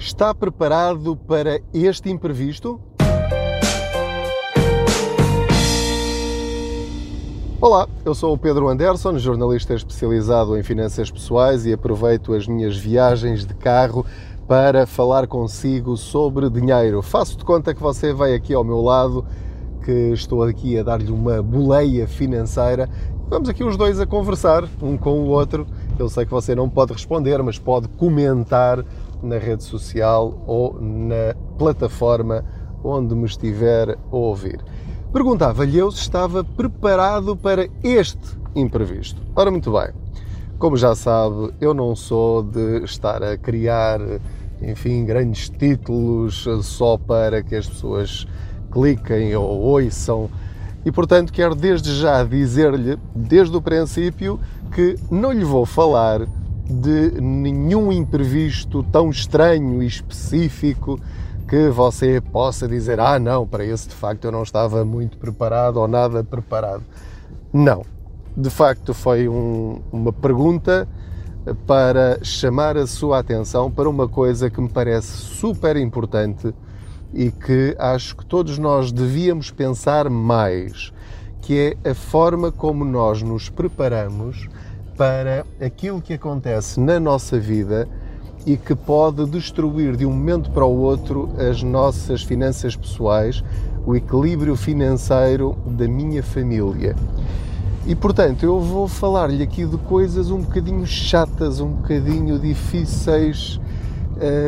Está preparado para este imprevisto? Olá, eu sou o Pedro Anderson, jornalista especializado em finanças pessoais e aproveito as minhas viagens de carro para falar consigo sobre dinheiro. Faço de conta que você vai aqui ao meu lado, que estou aqui a dar-lhe uma boleia financeira. Vamos aqui os dois a conversar, um com o outro. Eu sei que você não pode responder, mas pode comentar na rede social ou na plataforma onde me estiver a ouvir. Perguntava-lhe eu se estava preparado para este imprevisto. Ora, muito bem. Como já sabe, eu não sou de estar a criar, enfim, grandes títulos só para que as pessoas cliquem ou ouçam. E, portanto, quero desde já dizer-lhe, desde o princípio, que não lhe vou falar de nenhum imprevisto tão estranho e específico que você possa dizer: ah, não, para esse de facto eu não estava muito preparado ou nada preparado. Não. De facto, foi um, uma pergunta para chamar a sua atenção para uma coisa que me parece super importante e que acho que todos nós devíamos pensar mais, que é a forma como nós nos preparamos para aquilo que acontece na nossa vida e que pode destruir de um momento para o outro as nossas finanças pessoais, o equilíbrio financeiro da minha família. E portanto, eu vou falar-lhe aqui de coisas um bocadinho chatas, um bocadinho difíceis,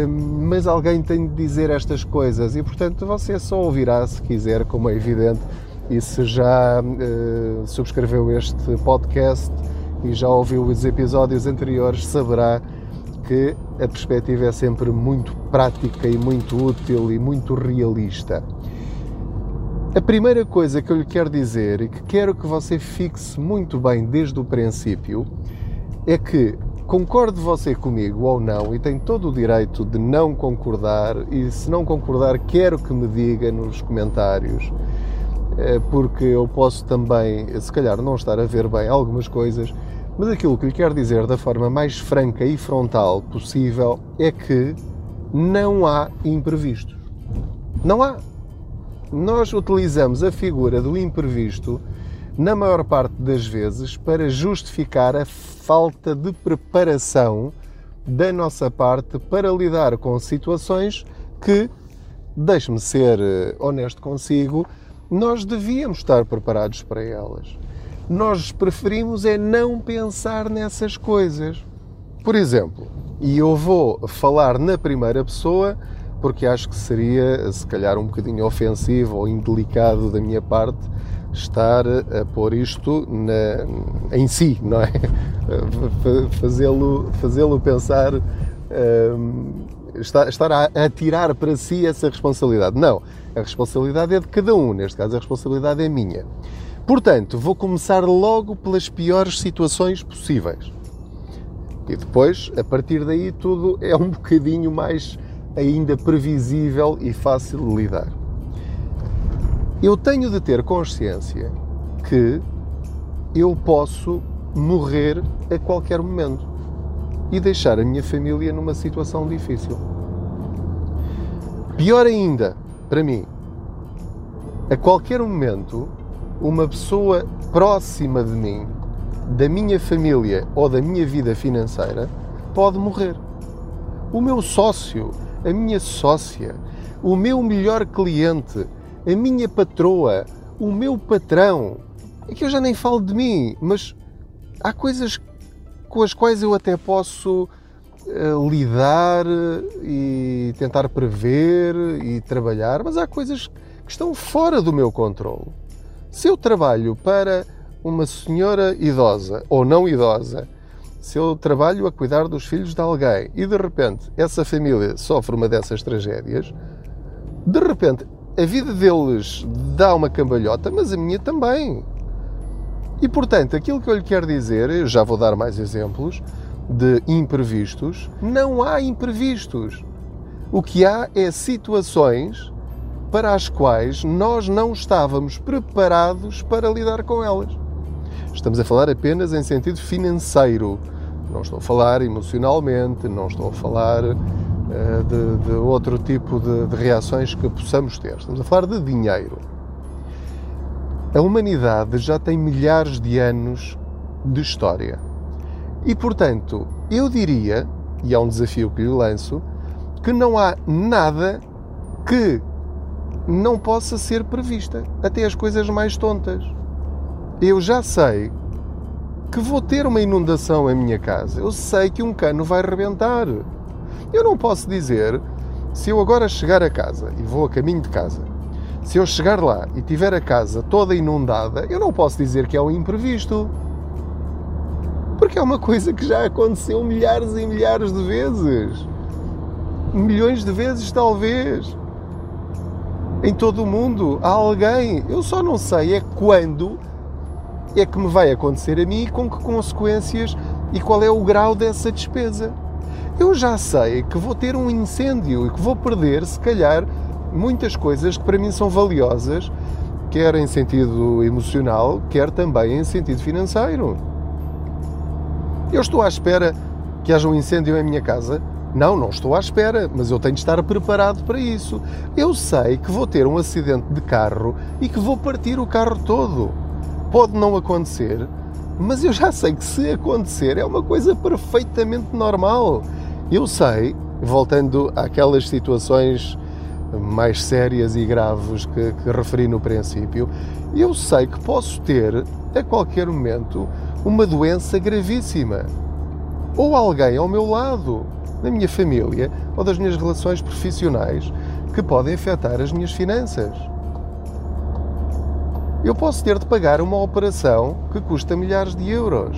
hum, mas alguém tem de dizer estas coisas e portanto você só ouvirá se quiser, como é evidente, e se já uh, subscreveu este podcast e já ouviu os episódios anteriores, saberá que a perspectiva é sempre muito prática e muito útil e muito realista. A primeira coisa que eu lhe quero dizer e que quero que você fixe muito bem desde o princípio é que, concorde você comigo ou não, e tem todo o direito de não concordar, e se não concordar, quero que me diga nos comentários, eh, porque eu posso também, se calhar, não estar a ver bem algumas coisas mas aquilo que lhe quero dizer da forma mais franca e frontal possível é que não há imprevistos. Não há. Nós utilizamos a figura do imprevisto, na maior parte das vezes, para justificar a falta de preparação da nossa parte para lidar com situações que, deixe-me ser eh, honesto consigo, nós devíamos estar preparados para elas nós preferimos é não pensar nessas coisas. Por exemplo, e eu vou falar na primeira pessoa porque acho que seria, se calhar, um bocadinho ofensivo ou indelicado da minha parte estar a pôr isto na, em si, não é? Fazê-lo fazê pensar, um, estar, estar a, a tirar para si essa responsabilidade. Não, a responsabilidade é de cada um, neste caso a responsabilidade é minha. Portanto, vou começar logo pelas piores situações possíveis. E depois, a partir daí, tudo é um bocadinho mais ainda previsível e fácil de lidar. Eu tenho de ter consciência que eu posso morrer a qualquer momento e deixar a minha família numa situação difícil. Pior ainda, para mim, a qualquer momento uma pessoa próxima de mim, da minha família ou da minha vida financeira, pode morrer. O meu sócio, a minha sócia, o meu melhor cliente, a minha patroa, o meu patrão. É que eu já nem falo de mim, mas há coisas com as quais eu até posso uh, lidar e tentar prever e trabalhar, mas há coisas que estão fora do meu controle. Se eu trabalho para uma senhora idosa ou não idosa, se eu trabalho a cuidar dos filhos de alguém e de repente essa família sofre uma dessas tragédias, de repente a vida deles dá uma cambalhota, mas a minha também. E portanto, aquilo que eu lhe quero dizer, já vou dar mais exemplos de imprevistos, não há imprevistos. O que há é situações para as quais nós não estávamos preparados para lidar com elas. Estamos a falar apenas em sentido financeiro. Não estou a falar emocionalmente, não estou a falar uh, de, de, outro tipo de, de reações que possamos ter. Estamos a falar de dinheiro. A humanidade já tem milhares de anos de história. E, portanto, eu diria, e é um desafio que lhe lanço, que não há nada que não possa ser prevista, até as coisas mais tontas. Eu já sei que vou ter uma inundação em minha casa. Eu sei que um cano vai rebentar. Eu não posso dizer, se eu agora chegar a casa e vou a caminho de casa, se eu chegar lá e tiver a casa toda inundada, eu não posso dizer que é um imprevisto. Porque é uma coisa que já aconteceu milhares e milhares de vezes. Milhões de vezes, talvez. Em todo o mundo há alguém. Eu só não sei é quando é que me vai acontecer a mim e com que consequências e qual é o grau dessa despesa. Eu já sei que vou ter um incêndio e que vou perder, se calhar, muitas coisas que para mim são valiosas, quer em sentido emocional, quer também em sentido financeiro. Eu estou à espera que haja um incêndio em minha casa? Não, não estou à espera, mas eu tenho de estar preparado para isso. Eu sei que vou ter um acidente de carro e que vou partir o carro todo. Pode não acontecer, mas eu já sei que se acontecer é uma coisa perfeitamente normal. Eu sei, voltando àquelas situações mais sérias e graves que, que referi no princípio, eu sei que posso ter a qualquer momento uma doença gravíssima. Ou alguém ao meu lado, na minha família ou das minhas relações profissionais, que podem afetar as minhas finanças. Eu posso ter de pagar uma operação que custa milhares de euros.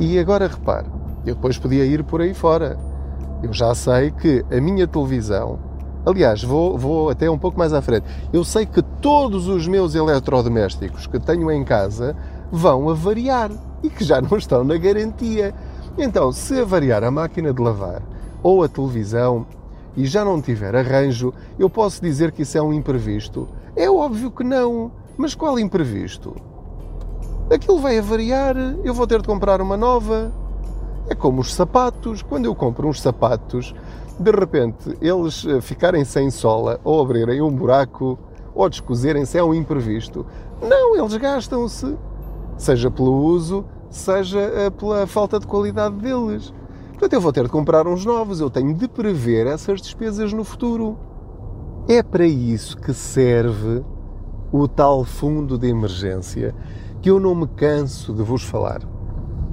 E agora repare, eu depois podia ir por aí fora. Eu já sei que a minha televisão, aliás, vou, vou até um pouco mais à frente, eu sei que todos os meus eletrodomésticos que tenho em casa vão avariar e que já não estão na garantia. Então, se avariar a máquina de lavar ou a televisão e já não tiver arranjo, eu posso dizer que isso é um imprevisto? É óbvio que não. Mas qual imprevisto? Aquilo vai avariar, eu vou ter de comprar uma nova. É como os sapatos. Quando eu compro uns sapatos, de repente eles eh, ficarem sem sola ou abrirem um buraco ou descozerem-se é um imprevisto. Não, eles gastam-se seja pelo uso, seja eh, pela falta de qualidade deles. Portanto, eu vou ter de comprar uns novos, eu tenho de prever essas despesas no futuro. É para isso que serve o tal fundo de emergência que eu não me canso de vos falar.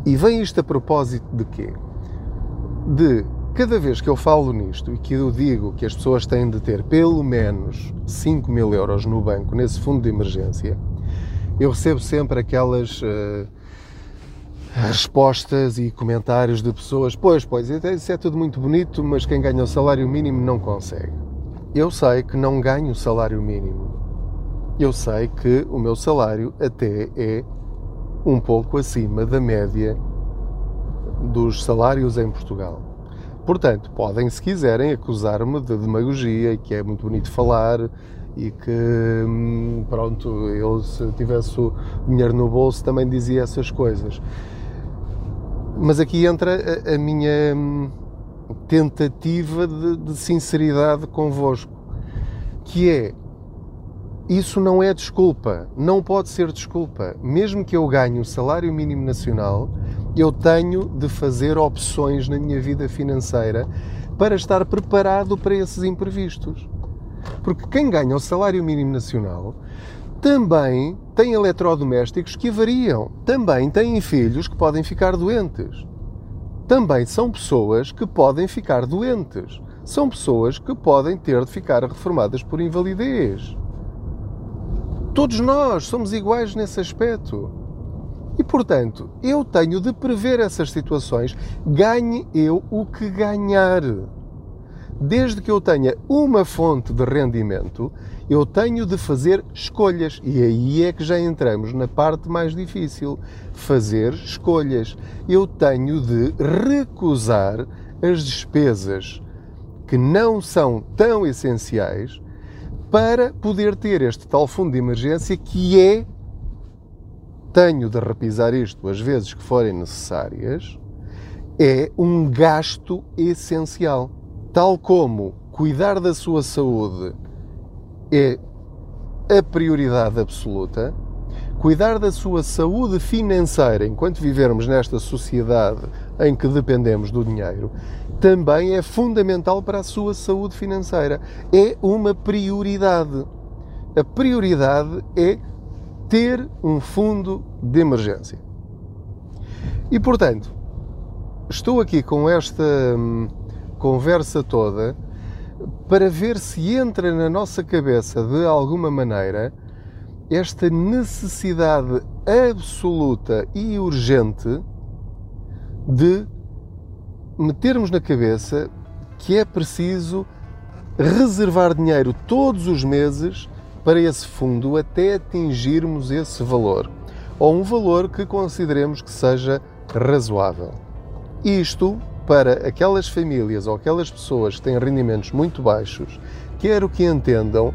E vem isto a propósito de quê? De cada vez que eu falo nisto e que eu digo que as pessoas têm de ter pelo menos 5 mil euros no banco nesse fundo de emergência, eu recebo sempre aquelas uh, respostas e comentários de pessoas: Pois, pois, isso é tudo muito bonito, mas quem ganha o salário mínimo não consegue. Eu sei que não ganho o salário mínimo. Eu sei que o meu salário até é um pouco acima da média dos salários em Portugal. Portanto, podem, se quiserem, acusar-me de demagogia, que é muito bonito falar, e que, hum, pronto, ele se tivesse o dinheiro no bolso também dizia essas coisas. Mas aqui entra a, a minha hum, tentativa de, de sinceridade convosco, que é isso não é desculpa, não pode ser desculpa. Mesmo que eu ganhe o salário mínimo nacional, eu tenho de fazer opções na minha vida financeira para estar preparado para esses imprevistos. Porque quem ganha o salário mínimo nacional também tem eletrodomésticos que variam, também têm filhos que podem ficar doentes. Também são pessoas que podem ficar doentes. São pessoas que podem ter de ficar reformadas por invalidez. Todos nós somos iguais nesse aspecto. E, portanto, eu tenho de prever essas situações, ganhe eu o que ganhar desde que eu tenha uma fonte de rendimento, eu tenho de fazer escolhas. E aí é que já entramos na parte mais difícil: fazer escolhas. Eu tenho de recusar as despesas que não são tão essenciais para poder ter este tal fundo de emergência que é. Tenho de repisar isto as vezes que forem necessárias é um gasto essencial. Tal como cuidar da sua saúde é a prioridade absoluta, cuidar da sua saúde financeira enquanto vivermos nesta sociedade em que dependemos do dinheiro também é fundamental para a sua saúde financeira. É uma prioridade. A prioridade é ter um fundo de emergência. E portanto, estou aqui com esta hum, conversa toda para ver se entra na nossa cabeça de alguma maneira esta necessidade absoluta e urgente de metermos na cabeça que é preciso reservar dinheiro todos os meses para esse fundo até atingirmos esse valor, ou um valor que consideremos que seja razoável. Isto para aquelas famílias ou aquelas pessoas que têm rendimentos muito baixos, quero que entendam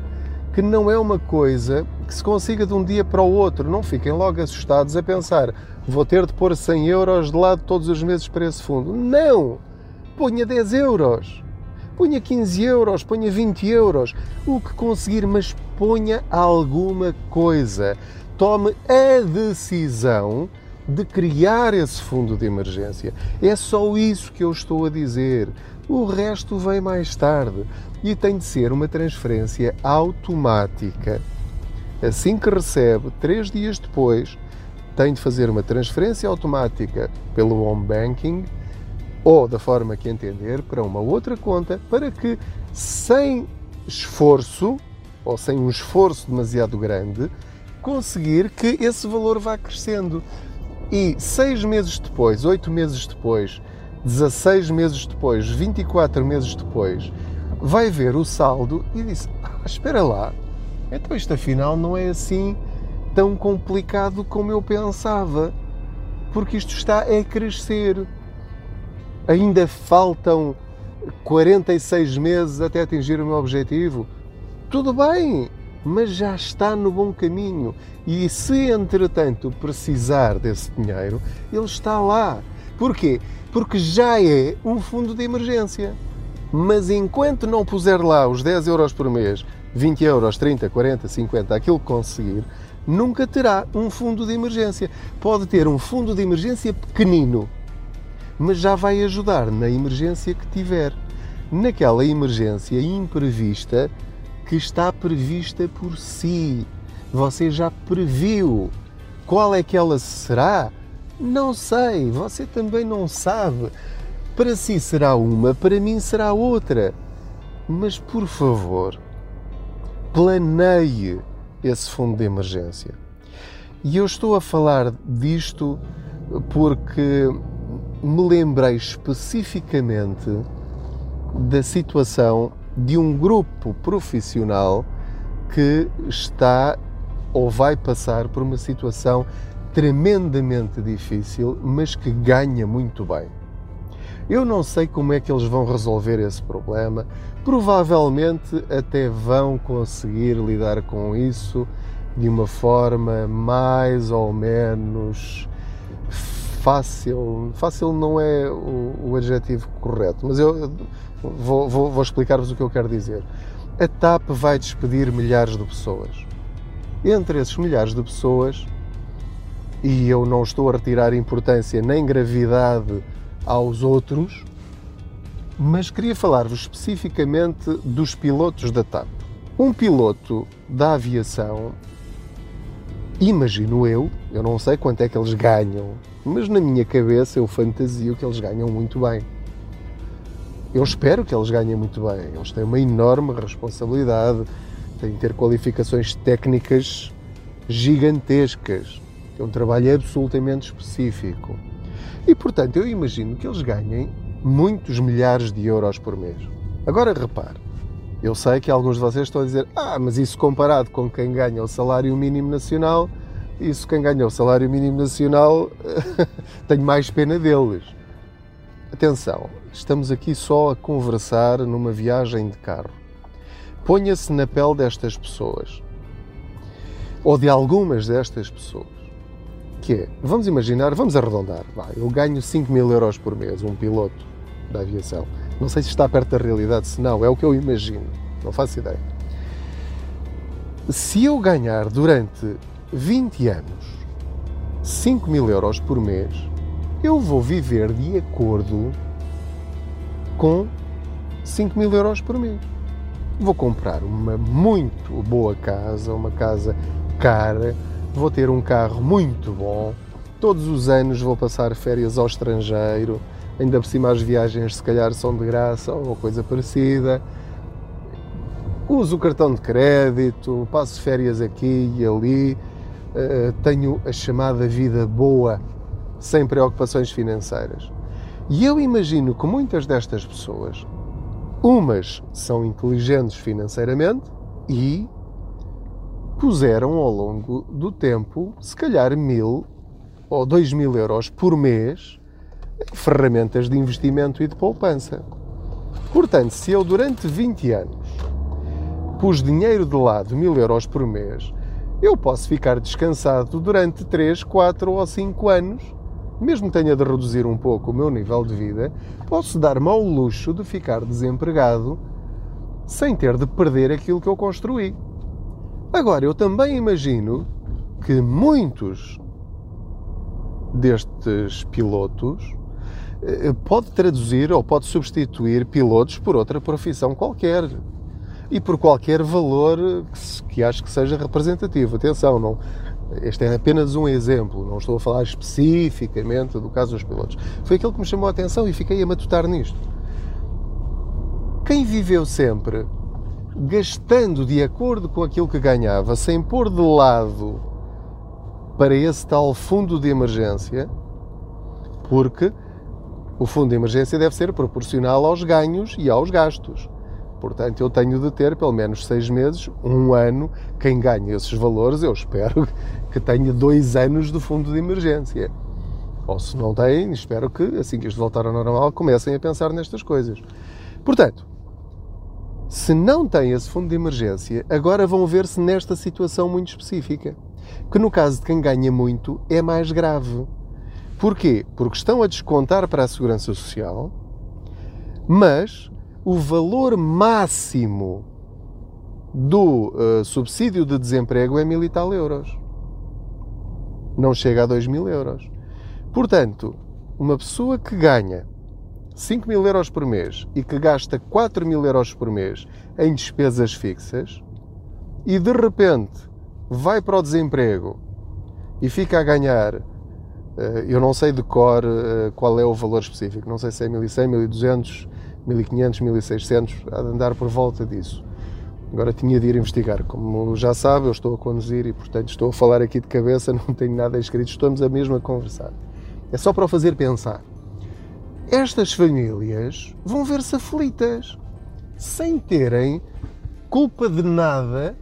que não é uma coisa que se consiga de um dia para o outro. Não fiquem logo assustados a pensar vou ter de pôr 100 euros de lado todos os meses para esse fundo. Não! Ponha 10 euros, ponha 15 euros, ponha 20 euros, o que conseguir, mas ponha alguma coisa. Tome a decisão de criar esse fundo de emergência. É só isso que eu estou a dizer. O resto vem mais tarde e tem de ser uma transferência automática. Assim que recebe, três dias depois, tem de fazer uma transferência automática pelo home banking ou da forma que entender para uma outra conta para que, sem esforço ou sem um esforço demasiado grande, conseguir que esse valor vá crescendo. E seis meses depois, oito meses depois, 16 meses depois, 24 meses depois, vai ver o saldo e diz: ah, Espera lá, então isto afinal não é assim tão complicado como eu pensava, porque isto está a crescer. Ainda faltam 46 meses até atingir o meu objetivo. Tudo bem, mas já está no bom caminho. E se entretanto precisar desse dinheiro, ele está lá. Porquê? Porque já é um fundo de emergência. Mas enquanto não puser lá os 10 euros por mês, 20 euros, 30, 40, 50, aquilo que conseguir, nunca terá um fundo de emergência. Pode ter um fundo de emergência pequenino, mas já vai ajudar na emergência que tiver. Naquela emergência imprevista que está prevista por si. Você já previu. Qual é que ela será? Não sei, você também não sabe. Para si será uma, para mim será outra. Mas por favor, planeie esse fundo de emergência. E eu estou a falar disto porque me lembrei especificamente da situação de um grupo profissional que está ou vai passar por uma situação tremendamente difícil, mas que ganha muito bem. Eu não sei como é que eles vão resolver esse problema, provavelmente até vão conseguir lidar com isso de uma forma mais ou menos fácil. Fácil não é o, o adjetivo correto, mas eu vou, vou, vou explicar-vos o que eu quero dizer. A TAP vai despedir milhares de pessoas. Entre esses milhares de pessoas, e eu não estou a retirar importância nem gravidade aos outros, mas queria falar-vos especificamente dos pilotos da TAP. Um piloto da aviação, imagino eu, eu não sei quanto é que eles ganham, mas na minha cabeça eu fantasio que eles ganham muito bem. Eu espero que eles ganhem muito bem. Eles têm uma enorme responsabilidade, têm de ter qualificações técnicas gigantescas. É um trabalho absolutamente específico. E, portanto, eu imagino que eles ganhem muitos milhares de euros por mês. Agora, repare, eu sei que alguns de vocês estão a dizer ah, mas isso comparado com quem ganha o salário mínimo nacional, isso quem ganha o salário mínimo nacional, tenho mais pena deles. Atenção, estamos aqui só a conversar numa viagem de carro. Ponha-se na pele destas pessoas, ou de algumas destas pessoas. Que é, vamos imaginar, vamos arredondar, vai, eu ganho 5 mil euros por mês, um piloto da aviação. Não sei se está perto da realidade, se não, é o que eu imagino, não faço ideia. Se eu ganhar durante 20 anos 5 mil euros por mês, eu vou viver de acordo com 5 mil euros por mês. Vou comprar uma muito boa casa, uma casa cara, vou ter um carro muito bom, todos os anos vou passar férias ao estrangeiro, ainda por cima as viagens se calhar são de graça ou coisa parecida. Uso o cartão de crédito, passo férias aqui e ali, eh, tenho a chamada vida boa, sem preocupações financeiras. E eu imagino que muitas destas pessoas, umas são inteligentes financeiramente e puseram ao longo do tempo, se calhar mil ou dois mil euros por mês, em ferramentas de investimento e de poupança. Portanto, se eu durante 20 anos pus dinheiro de lado, mil euros por mês, eu posso ficar descansado durante 3, 4 ou 5 anos, mesmo tenha de reduzir um pouco o meu nível de vida, posso dar-me ao luxo de ficar desempregado sem ter de perder aquilo que eu construí. Agora, eu também imagino que muitos destes pilotos eh, pode traduzir ou pode substituir pilotos por outra profissão qualquer e por qualquer valor que, que acho que seja representativo. Atenção, não, este é apenas um exemplo, não estou a falar especificamente do caso dos pilotos. Foi aquilo que me chamou a atenção e fiquei a matutar nisto. Quem viveu sempre gastando de acordo com aquilo que ganhava, sem pôr de lado para esse tal fundo de emergência, porque o fundo de emergência deve ser proporcional aos ganhos e aos gastos. Portanto, eu tenho de ter pelo menos seis meses, um ano. Quem ganha esses valores, eu espero que tenha dois anos de fundo de emergência. Ou se não tem, espero que, assim que isto voltar ao normal, comecem a pensar nestas coisas. Portanto, se não têm esse fundo de emergência, agora vão ver-se nesta situação muito específica, que no caso de quem ganha muito é mais grave. Porquê? Porque estão a descontar para a Segurança Social, mas o valor máximo do uh, subsídio de desemprego é mil e tal euros. Não chega a dois mil euros. Portanto, uma pessoa que ganha 5 mil euros por mês e que gasta 4 mil euros por mês em despesas fixas e de repente vai para o desemprego e fica a ganhar, eh, eu não sei de cor eh, qual é o valor específico, não sei se é 1100, 1200, 1500, 1600, a andar por volta disso. Agora tinha de ir investigar. Como já sabe, eu estou a conduzir e, portanto, estou a falar aqui de cabeça, não tenho nada escrito, estamos a mesmo conversar. É só para o fazer pensar estas famílias vão ver-se aflitas, sem terem culpa de nada,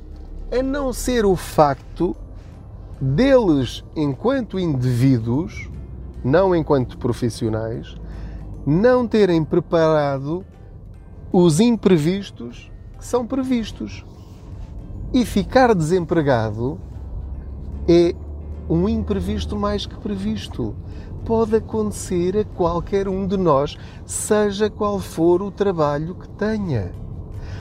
a não ser o facto deles, enquanto indivíduos, não enquanto profissionais, não terem preparado os imprevistos que são previstos. E ficar desempregado é um imprevisto mais que previsto pode acontecer a qualquer um de nós, seja qual for o trabalho que tenha.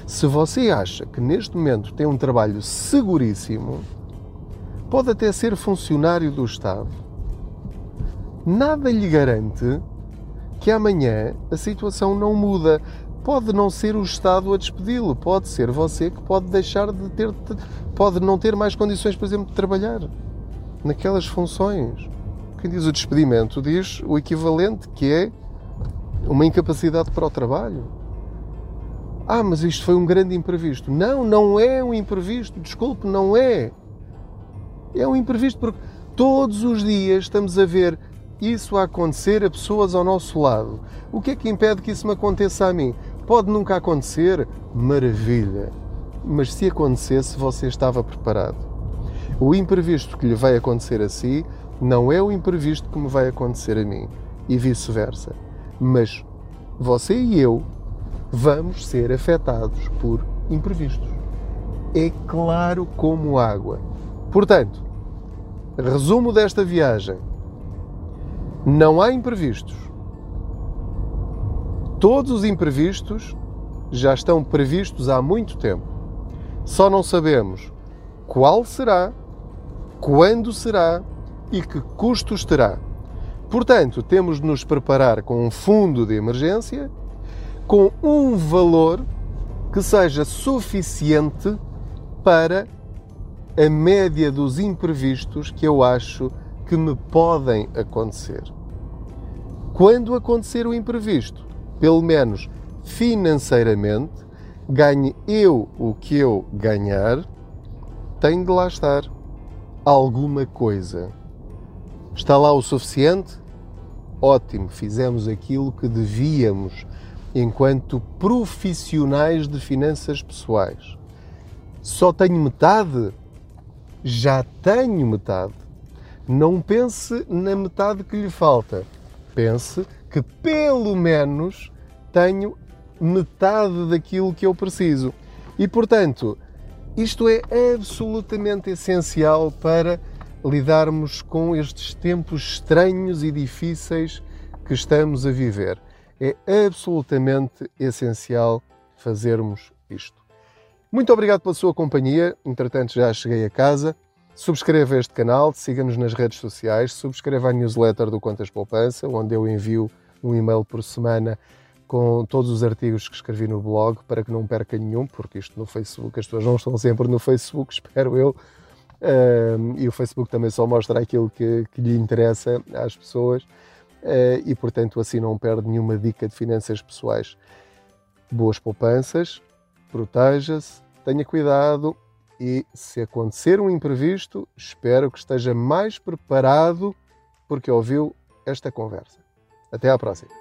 Se você acha que neste momento tem um trabalho seguríssimo, pode até ser funcionário do Estado, nada lhe garante que amanhã a situação não muda. Pode não ser o Estado a despedi-lo, pode ser você que pode deixar de ter, pode não ter mais condições, por exemplo, de trabalhar naquelas funções quem diz o despedimento diz o equivalente, que é uma incapacidade para o trabalho. Ah, mas isto foi um grande imprevisto. Não, não é um imprevisto, desculpe, não é. É um imprevisto porque todos os dias estamos a ver isso a acontecer a pessoas ao nosso lado. O que é que impede que isso me aconteça a mim? Pode nunca acontecer? Maravilha! Mas se acontecesse, você estava preparado. O imprevisto que lhe vai acontecer a si não é o imprevisto que me vai acontecer a mim e vice-versa. Mas você e eu vamos ser afetados por imprevistos. É claro como água. Portanto, Resumo desta viagem: não há imprevistos. Todos os imprevistos já estão previstos há muito tempo. Só não sabemos qual será, quando será e que custos terá. Portanto, temos de nos preparar com um fundo de emergência com um valor que seja suficiente para a média dos imprevistos que eu acho que me podem acontecer. Quando acontecer o imprevisto, pelo menos financeiramente, ganhe eu o que eu ganhar, tem de lá estar alguma coisa. Está lá o suficiente? Ótimo, fizemos aquilo que devíamos enquanto profissionais de finanças pessoais. Só tenho metade? Já tenho metade. Não pense na metade que lhe falta. Pense que pelo menos tenho metade daquilo que eu preciso. E portanto, isto é absolutamente essencial para lidarmos com estes tempos estranhos e difíceis que estamos a viver. É absolutamente essencial fazermos isto. Muito obrigado pela sua companhia. Entretanto, já cheguei a casa. Subscreva este canal, siga-nos nas redes sociais, subscreva a newsletter do Contas Poupança, onde eu envio um e-mail por semana com todos os artigos que escrevi no blog para que não perca nenhum, porque isto no Facebook, as pessoas não estão sempre no Facebook, espero eu, e o Facebook também só mostra aquilo que, que lhe interessa às pessoas, uh, e portanto assim não perde nenhuma dica de finanças pessoais. Boas poupanças, proteja-se, tenha cuidado e se acontecer um imprevisto, espero que esteja mais preparado porque ouviu esta conversa. Até à próxima.